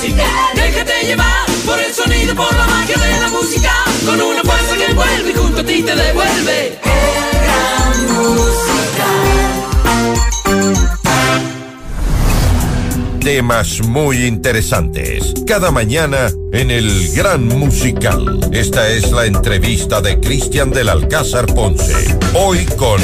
música. Déjate llevar por el sonido, por la magia de la música. Con una fuerza que envuelve y junto a ti te devuelve. Gran Temas muy interesantes. Cada mañana en el Gran Musical. Esta es la entrevista de Cristian del Alcázar Ponce. Hoy con...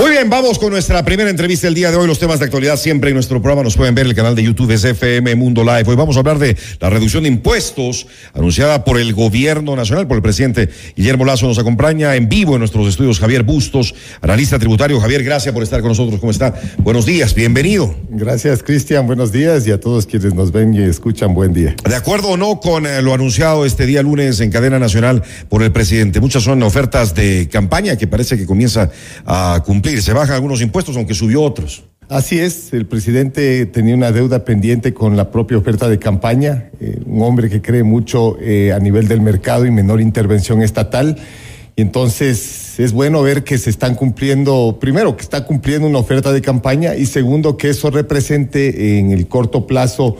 Muy bien, vamos con nuestra primera entrevista del día de hoy. Los temas de actualidad siempre en nuestro programa nos pueden ver en el canal de YouTube SFM Mundo Live. Hoy vamos a hablar de la reducción de impuestos anunciada por el gobierno nacional, por el presidente Guillermo Lazo. Nos acompaña en vivo en nuestros estudios Javier Bustos, analista tributario. Javier, gracias por estar con nosotros. ¿Cómo está? Buenos días, bienvenido. Gracias, Cristian. Buenos días y a todos quienes nos ven y escuchan, buen día. ¿De acuerdo o no con eh, lo anunciado este día lunes en cadena nacional por el presidente? Muchas son ofertas de campaña que parece que comienza a cumplir. Se bajan algunos impuestos, aunque subió otros. Así es, el presidente tenía una deuda pendiente con la propia oferta de campaña, eh, un hombre que cree mucho eh, a nivel del mercado y menor intervención estatal. Y entonces es bueno ver que se están cumpliendo, primero, que está cumpliendo una oferta de campaña y segundo, que eso represente en el corto plazo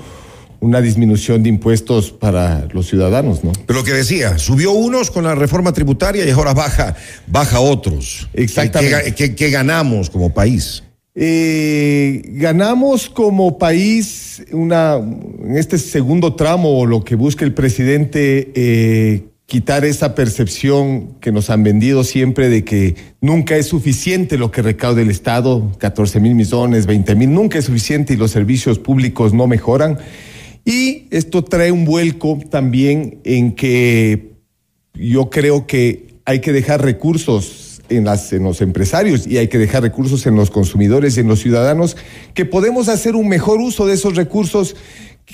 una disminución de impuestos para los ciudadanos, ¿no? Pero lo que decía, subió unos con la reforma tributaria y ahora baja, baja otros. Exactamente. ¿Qué, qué- qué ganamos como país? Eh, ganamos como país una, en este segundo tramo, lo que busca el presidente, eh, quitar esa percepción que nos han vendido siempre de que nunca es suficiente lo que recauda el Estado, 14 mil millones, 20 mil, nunca es suficiente y los servicios públicos no mejoran. Y esto trae un vuelco también en que yo creo que hay que dejar recursos en, las, en los empresarios y hay que dejar recursos en los consumidores y en los ciudadanos, que podemos hacer un mejor uso de esos recursos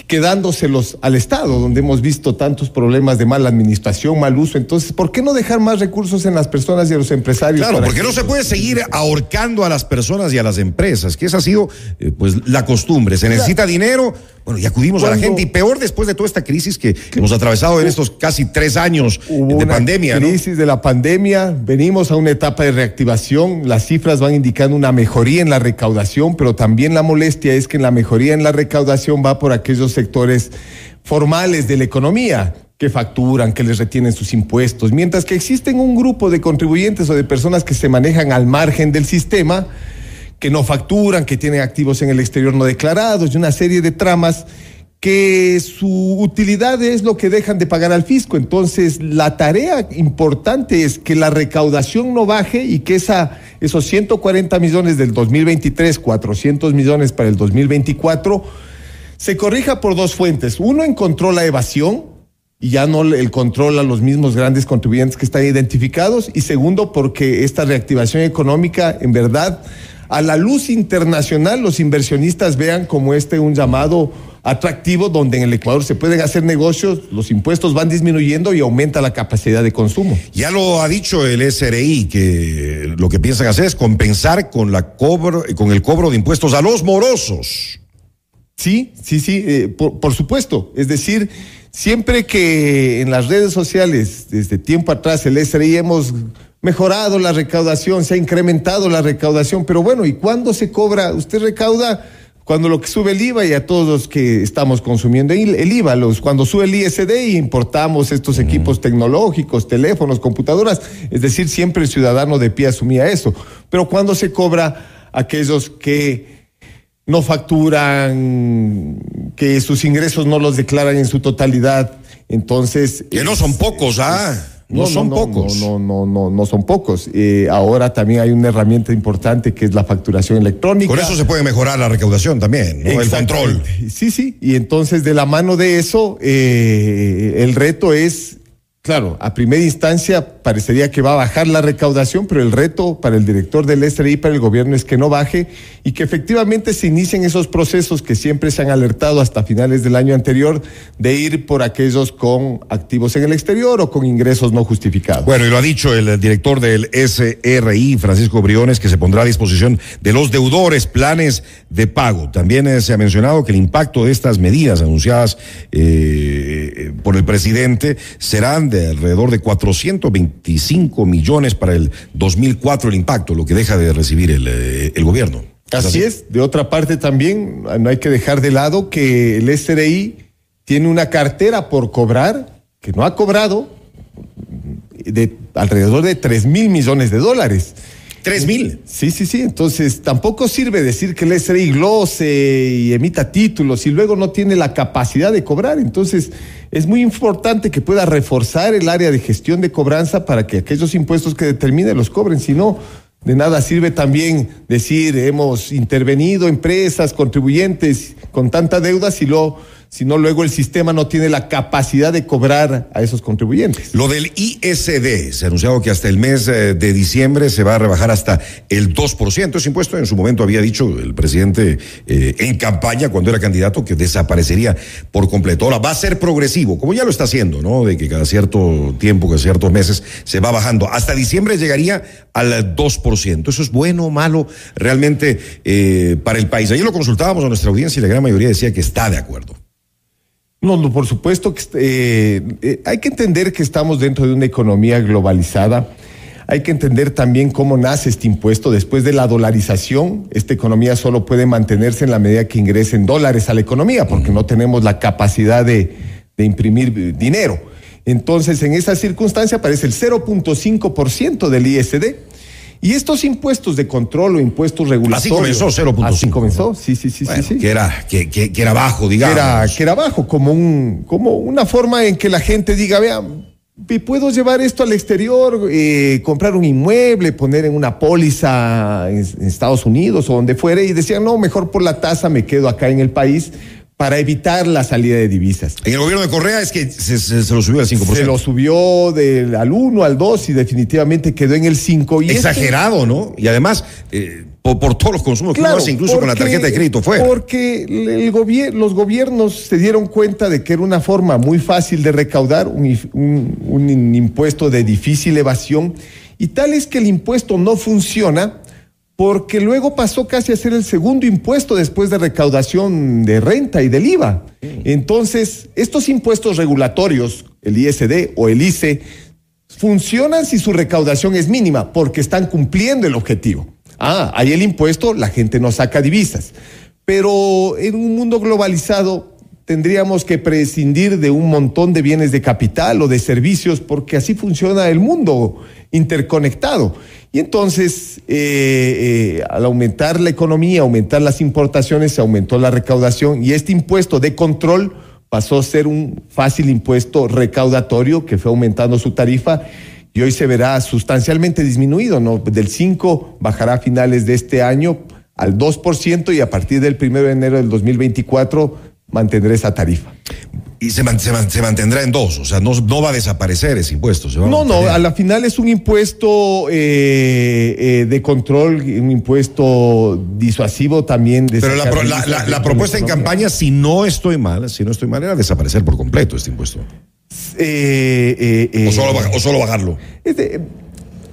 quedándoselos al Estado, donde hemos visto tantos problemas de mala administración, mal uso. Entonces, ¿por qué no dejar más recursos en las personas y en los empresarios? Claro, porque que- no se puede seguir ahorcando a las personas y a las empresas, que esa ha sido eh, pues la costumbre. Se necesita dinero, bueno, y acudimos a la gente, y peor después de toda esta crisis que hemos atravesado en estos casi tres años Hubo de una pandemia, ¿no? crisis de la pandemia, venimos a una etapa de reactivación, las cifras van indicando una mejoría en la recaudación, pero también la molestia es que en la mejoría en la recaudación va por aquellos sectores formales de la economía que facturan, que les retienen sus impuestos, mientras que existen un grupo de contribuyentes o de personas que se manejan al margen del sistema, que no facturan, que tienen activos en el exterior no declarados y una serie de tramas que su utilidad es lo que dejan de pagar al fisco. Entonces, la tarea importante es que la recaudación no baje y que esa, esos 140 millones del 2023, 400 millones para el 2024, se corrija por dos fuentes. Uno, encontró la evasión, y ya no el control a los mismos grandes contribuyentes que están identificados. Y segundo, porque esta reactivación económica, en verdad, a la luz internacional, los inversionistas vean como este un llamado atractivo donde en el Ecuador se pueden hacer negocios, los impuestos van disminuyendo y aumenta la capacidad de consumo. Ya lo ha dicho el SRI, que lo que piensan hacer es compensar con, la cobro, con el cobro de impuestos a los morosos. Sí, sí, sí, eh, por, por supuesto. Es decir, siempre que en las redes sociales, desde tiempo atrás, el SRI hemos mejorado la recaudación, se ha incrementado la recaudación, pero bueno, ¿y cuándo se cobra? Usted recauda cuando lo que sube el IVA y a todos los que estamos consumiendo el el IVA, los, cuando sube el ISD y importamos estos equipos tecnológicos, teléfonos, computadoras, es decir, siempre el ciudadano de pie asumía eso, pero cuando se cobra aquellos que no facturan, que sus ingresos no los declaran en su totalidad. Entonces. Que no son pocos, ¿ah? No, son pocos. No, no, no, no, no son pocos. Eh, ahora también hay una herramienta importante que es la facturación electrónica. Con eso se puede mejorar la recaudación también, ¿no? El control. Sí, sí. Y entonces, de la mano de eso, eh, el reto es, claro, a primera instancia parecería que va a bajar la recaudación, pero el reto para el director del SRI, para el gobierno, es que no baje y que efectivamente se inicien esos procesos que siempre se han alertado hasta finales del año anterior de ir por aquellos con activos en el exterior o con ingresos no justificados. Bueno, y lo ha dicho el director del SRI, Francisco Briones, que se pondrá a disposición de los deudores planes de pago. También eh, se ha mencionado que el impacto de estas medidas anunciadas eh, eh, por el presidente serán de alrededor de 425 millones para el 2004 el impacto, lo que deja de recibir el, eh, el gobierno. Así es. De otra parte también, no hay que dejar de lado que el SRI tiene una cartera por cobrar que no ha cobrado de alrededor de 3 mil millones de dólares. ¿Tres mil? Sí, sí, sí. Entonces, tampoco sirve decir que el SRI glose y emita títulos y luego no tiene la capacidad de cobrar. Entonces, es muy importante que pueda reforzar el área de gestión de cobranza para que aquellos impuestos que determine los cobren. Si no, de nada sirve también decir hemos intervenido empresas, contribuyentes con tanta deuda si lo sino luego el sistema no tiene la capacidad de cobrar a esos contribuyentes. Lo del ISD, se ha anunciado que hasta el mes eh, de diciembre se va a rebajar hasta el 2%. Ese impuesto en su momento había dicho el presidente eh, en campaña cuando era candidato que desaparecería por completo. Ahora va a ser progresivo, como ya lo está haciendo, ¿no? De que cada cierto tiempo, cada ciertos meses se va bajando. Hasta diciembre llegaría al 2%. Eso es bueno o malo realmente eh, para el país. Ayer lo consultábamos a nuestra audiencia y la gran mayoría decía que está de acuerdo. No, no, por supuesto que eh, eh, hay que entender que estamos dentro de una economía globalizada. Hay que entender también cómo nace este impuesto. Después de la dolarización, esta economía solo puede mantenerse en la medida que ingresen dólares a la economía, porque no tenemos la capacidad de, de imprimir dinero. Entonces, en esa circunstancia aparece el 0.5% del ISD. Y estos impuestos de control o impuestos regulatorios. Así comenzó 0.5. Así comenzó, sí, sí, sí, Bueno, sí, sí. Que era, que, que- que era bajo, digamos. Que era, que era bajo, como, un, como una forma en que la gente diga, vean, puedo llevar esto al exterior, eh, comprar un inmueble, poner en una póliza en, en Estados Unidos o donde fuere, y decían, no, mejor por la tasa me quedo acá en el país para evitar la salida de divisas. En el gobierno de Correa es que se, se- se lo subió al 5%. Se lo subió del, al 1 al 2 y definitivamente quedó en el 5. Y este- Exagerado, ¿no? Y además, eh, por, por todos los consumos que uno hace, incluso con la tarjeta de crédito fue. Porque el gobier- los gobiernos se dieron cuenta de que era una forma muy fácil de recaudar, un, if- un- un impuesto de difícil evasión, y tal es que el impuesto no funciona porque luego pasó casi a ser el segundo impuesto después de recaudación de renta y del IVA. Entonces, estos impuestos regulatorios, el ISD o el ICE, funcionan si su recaudación es mínima, porque están cumpliendo el objetivo. Ah, hay el impuesto, la gente no saca divisas. Pero en un mundo globalizado tendríamos que prescindir de un montón de bienes de capital o de servicios, porque así funciona el mundo interconectado. Y entonces, eh, eh, al aumentar la economía, aumentar las importaciones, se aumentó la recaudación y este impuesto de control pasó a ser un fácil impuesto recaudatorio que fue aumentando su tarifa y hoy se verá sustancialmente disminuido, ¿no? Del 5 bajará a finales de este año al 2% y a partir del 1 de enero del 2024 mantendrá esa tarifa. Y se, man- se man- se mantendrá en dos, o sea, no, no va a desaparecer ese impuesto. se va a No, no, a la final es un impuesto eh, eh, de control, un impuesto disuasivo también. De Pero la, pro- propuesta en campaña, si no estoy mal, si no estoy mal, era desaparecer por completo este impuesto. Eh, O solo, o solo bajarlo. Este,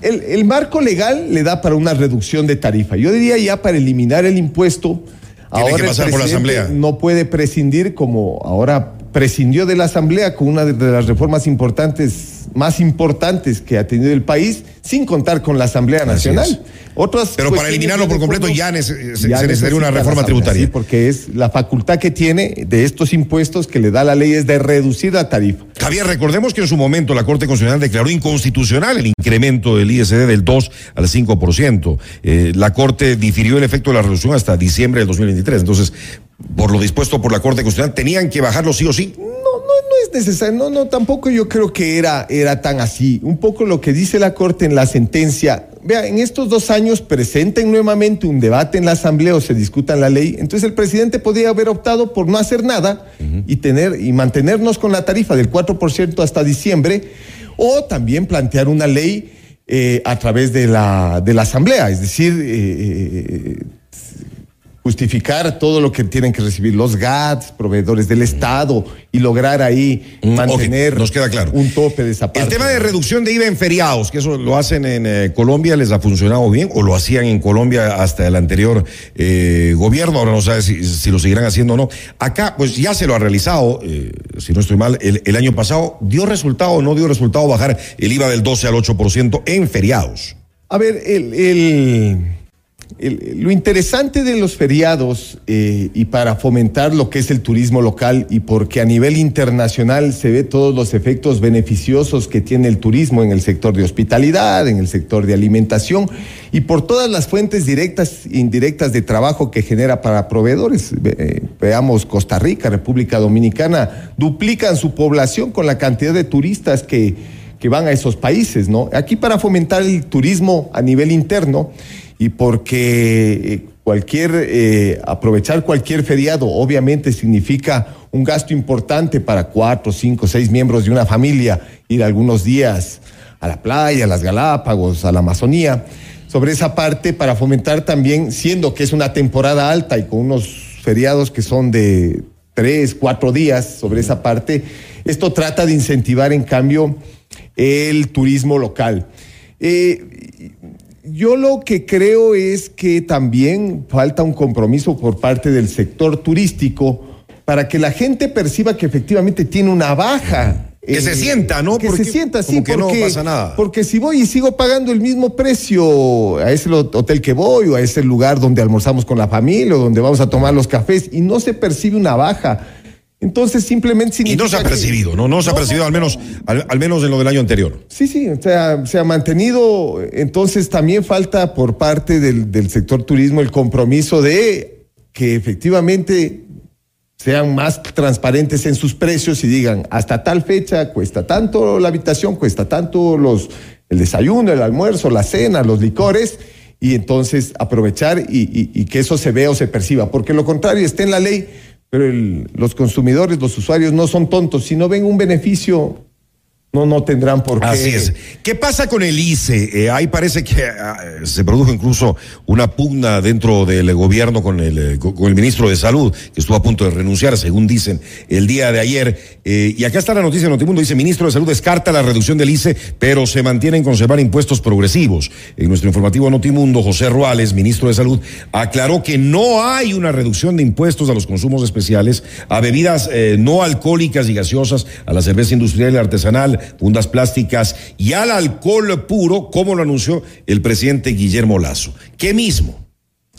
el, el marco legal le da para una reducción de tarifa. Yo diría ya para eliminar el impuesto. Tiene que el pasar por la presidente Asamblea. No puede prescindir como ahora prescindió de la Asamblea con una de las reformas importantes, más importantes que ha tenido el país, sin contar con la Asamblea Nacional. Otras Pero para eliminarlo por completo ya nece- se- se necesita necesitaría una reforma tributaria. sí, porque es la facultad que tiene de estos impuestos que le da la ley es de reducir la tarifa. Javier, recordemos que en su momento la Corte Constitucional declaró inconstitucional el incremento del ISD del 2 al 5%. Eh, la Corte difirió el efecto de la reducción hasta diciembre del 2023. Entonces, por lo dispuesto por la Corte Constitucional, tenían que bajarlo sí o sí. Es necesario. No, no, tampoco yo creo que era, era tan así. Un poco lo que dice la Corte en la sentencia. Vea, en estos dos años presenten nuevamente un debate en la Asamblea o se discutan la ley. Entonces el presidente podría haber optado por no hacer nada y tener y mantenernos con la tarifa del 4% hasta diciembre, o también plantear una ley eh, a través de la, de la Asamblea. Es decir, eh, eh, justificar todo lo que tienen que recibir los GATS, proveedores del Estado y lograr ahí Mm, mantener nos queda claro. un tope de esa parte. El tema de reducción de IVA en feriados, que eso lo hacen en eh, Colombia, les ha funcionado bien, o lo hacían en Colombia hasta el anterior eh, gobierno, ahora no sabe si, si lo seguirán haciendo o no. Acá, pues ya se lo ha realizado, eh, si no estoy mal, el, el año pasado, ¿dio resultado o no dio resultado bajar el IVA del 12 al 8% en feriados? A ver, el, el- lo interesante de los feriados eh, y para fomentar lo que es el turismo local y porque a nivel internacional se ve todos los efectos beneficiosos que tiene el turismo en el sector de hospitalidad, en el sector de alimentación y por todas las fuentes directas e indirectas de trabajo que genera para proveedores. Ve- eh, veamos Costa Rica, República Dominicana, duplican su población con la cantidad de turistas que, que van a esos países, ¿no? Aquí para fomentar el turismo a nivel interno y porque eh, cualquier eh, aprovechar cualquier feriado obviamente significa un gasto importante para cuatro, cinco, seis miembros de una familia ir algunos días a la playa, a las Galápagos, a la Amazonía. Sobre esa parte para fomentar también, siendo que es una temporada alta y con unos feriados que son de tres, cuatro días sobre esa parte, esto trata de incentivar en cambio el turismo local. Eh, yo lo que creo es que también falta un compromiso por parte del sector turístico para que la gente perciba que efectivamente tiene una baja. Que se sienta, ¿no? Que Porque se sienta, sí, como que no porque, pasa nada. porque si voy y sigo pagando el mismo precio a ese hotel que voy o a ese lugar donde almorzamos con la familia o donde vamos a tomar los cafés y no se percibe una baja, entonces simplemente Y no se ha percibido, ¿no? No se ha percibido al menos, al, al menos en lo del año anterior. Sí, sí, o sea, se ha mantenido. Entonces también falta por parte del, del sector turismo el compromiso de que efectivamente sean más transparentes en sus precios y digan, hasta tal fecha cuesta tanto la habitación, cuesta tanto los, el desayuno, el almuerzo, la cena, los licores, y entonces aprovechar y, y- y que eso se vea o se perciba, porque lo contrario está en la ley, pero el- los consumidores, los usuarios no son tontos, si no ven un beneficio, no, no tendrán por qué. Así es. ¿Qué pasa con el ICE? Eh, ahí parece que ah, se produjo incluso una pugna dentro del gobierno con el, eh, con el ministro de Salud, que estuvo a punto de renunciar, según dicen, el día de ayer. Eh, y acá está la noticia de Notimundo, dice, ministro de Salud descarta la reducción del ICE, pero se mantiene en conservar impuestos progresivos. En nuestro informativo Notimundo, José Ruales, ministro de Salud, aclaró que no hay una reducción de impuestos a los consumos especiales, a bebidas eh, no alcohólicas y gaseosas, a la cerveza industrial y artesanal, fundas plásticas y al alcohol puro, como lo anunció el presidente Guillermo Lazo. ¿Qué mismo?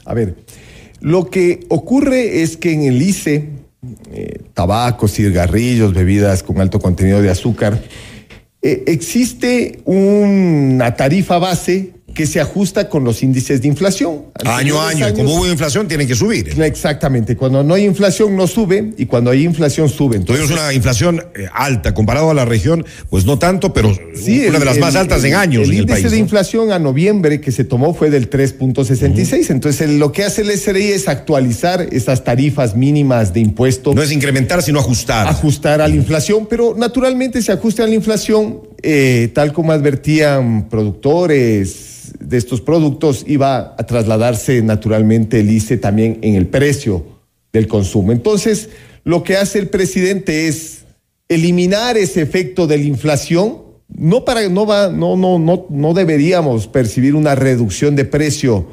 A ver, lo que ocurre es que en el ICE, eh, tabacos, cigarrillos, bebidas con alto contenido de azúcar, eh, existe una tarifa base que se ajusta con los índices de inflación. Año a año, y como años- hubo inflación, tienen que subir. Exactamente, cuando no hay inflación no sube y cuando hay inflación sube. Entonces, Tuvimos una inflación eh, alta, comparado a la región, pues no tanto, pero Sí, una el- de las el- más altas el- en años El en índice país. de ¿no? inflación a noviembre que se tomó fue del 3.66. Entonces, el- lo que hace el SRI es actualizar esas tarifas mínimas de impuesto. No es incrementar, sino ajustar. ajustar a la inflación, pero naturalmente se ajusta a la inflación, eh, tal como advertían productores de estos productos, iba a trasladarse naturalmente el ICE también en el precio del consumo. Entonces, lo que hace el presidente es eliminar ese efecto de la inflación. No para no va no no no no deberíamos percibir una reducción de precio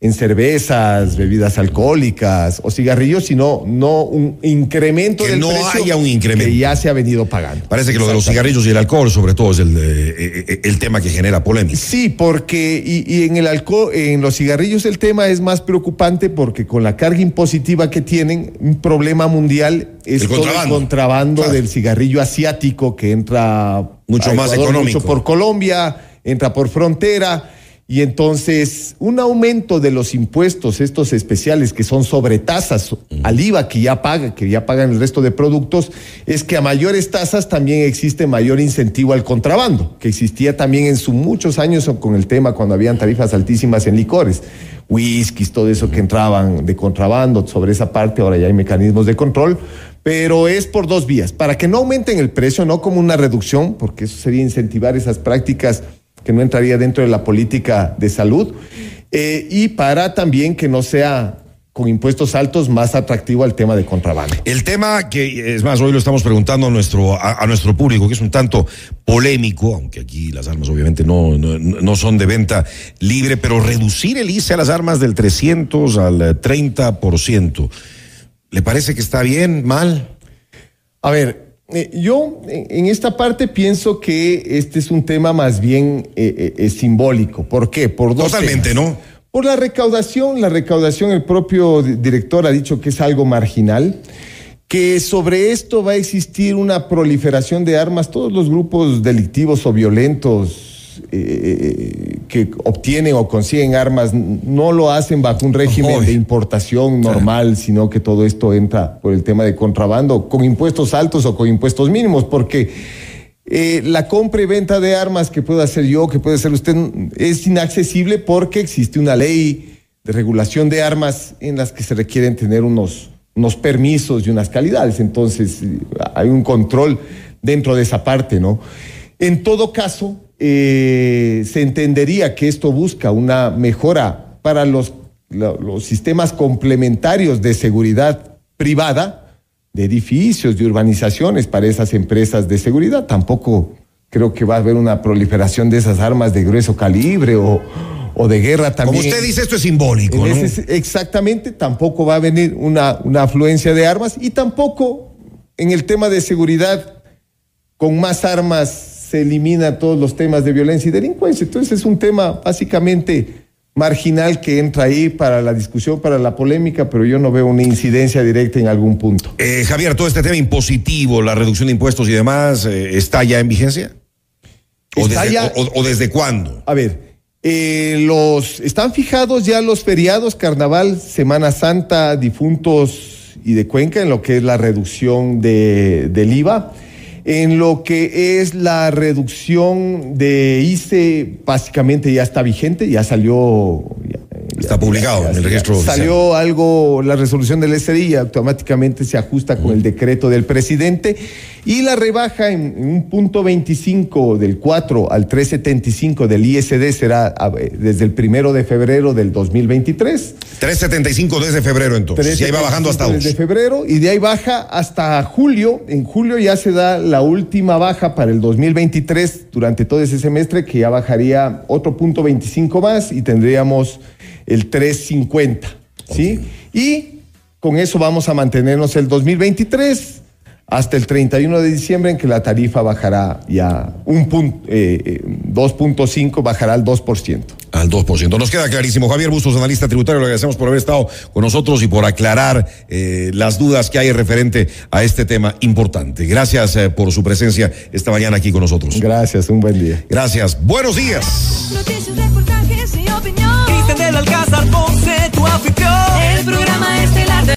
en cervezas, bebidas alcohólicas o cigarrillos, sino no un incremento Que del no precio haya un incremento. que ya se ha venido pagando. Parece que lo de los cigarrillos y el alcohol, sobre todo, es el, eh, eh, el tema que genera polémica. Sí, porque y, y en el alcohol, en los cigarrillos el tema es más preocupante porque con la carga impositiva que tienen, un problema mundial es El todo contrabando. el contrabando Claro. del cigarrillo asiático que entra Mucho más económico. mucho por Colombia, entra por frontera. Y entonces, un aumento de los impuestos, estos especiales que son sobre tasas al IVA que ya paga, que ya pagan el resto de productos, es que a mayores tasas también existe mayor incentivo al contrabando, que existía también en sus muchos años con el tema cuando habían tarifas altísimas en licores, whiskies, todo eso que entraban de contrabando, sobre esa parte ahora ya hay mecanismos de control, pero es por dos vías, para que no aumenten el precio, no como una reducción, porque eso sería incentivar esas prácticas que no entraría dentro de la política de salud, eh, y para también que no sea con impuestos altos más atractivo al tema de contrabando. El tema que, es más, hoy lo estamos preguntando a nuestro, a, a nuestro público, que es un tanto polémico, aunque aquí las armas obviamente no, no, no son de venta libre, pero reducir el ICE a las armas del 300 al eh, 30%, ¿le parece que está bien, mal? A ver, eh, yo en, esta parte pienso que este es un tema más bien eh, eh, eh, simbólico. ¿Por qué? Por dos Totalmente, temas. ¿no? Por la recaudación, la recaudación, el propio director ha dicho que es algo marginal, que sobre esto va a existir una proliferación de armas, todos los grupos delictivos o violentos eh, que obtienen o consiguen armas no lo hacen bajo un régimen de importación normal, sino que todo esto entra por el tema de contrabando, con impuestos altos o con impuestos mínimos, porque eh, la compra y venta de armas que pueda hacer yo, que puede hacer usted, es inaccesible porque existe una ley de regulación de armas en las que se requieren tener unos, unos permisos y unas calidades. Entonces, hay un control dentro de esa parte, ¿no? En todo caso, eh, se entendería que esto busca una mejora para los, los sistemas complementarios de seguridad privada, de edificios, de urbanizaciones para esas empresas de seguridad. Tampoco creo que va a haber una proliferación de esas armas de grueso calibre o, o de guerra también. Como usted dice, esto es simbólico. ¿no? exactamente, tampoco va a venir una, una afluencia de armas y tampoco en el tema de seguridad, con más armas se elimina todos los temas de violencia y delincuencia. Entonces es un tema básicamente marginal que entra ahí para la discusión, para la polémica, pero yo no veo una incidencia directa en algún punto. Eh, Javier, todo este tema impositivo, la reducción de impuestos y demás, eh, ¿está ya en vigencia? ¿O Está desde, ya- o- o desde cuándo? A ver, eh, los están fijados ya los feriados, Carnaval, Semana Santa, difuntos y de Cuenca, en lo que es la reducción de, del IVA. En lo que es la reducción de ICE, básicamente ya está vigente, ya salió. ya- Está ya- publicado ya- en el registro oficial. Salió algo, la resolución del SRI automáticamente se ajusta con el decreto del presidente y la rebaja en, en un punto 25 del 4 al 375 del ISD será a ver, desde el primero de febrero del 2023. 375 desde febrero entonces. Y ahí va bajando hasta Desde febrero y de ahí baja hasta julio. En julio ya se da la última baja para el 2023 durante todo ese semestre que ya bajaría otro punto 25 más y tendríamos el 350. ¿Sí? Y con eso vamos a mantenernos el 2023 hasta el 31 de diciembre en que la tarifa bajará ya un punto, eh, eh, 2.5 bajará al 2%. Al 2%. Nos queda clarísimo. Javier Bustos, analista tributario, le agradecemos por haber estado con nosotros y por aclarar eh, las dudas que hay referente a este tema importante. Gracias eh, por su presencia esta mañana aquí con nosotros. Gracias, un buen día. Gracias. Buenos días. Noticias, reportajes y opinión. Cristian del Alcázar, Ponce, tu anfitrión. El programa estelar de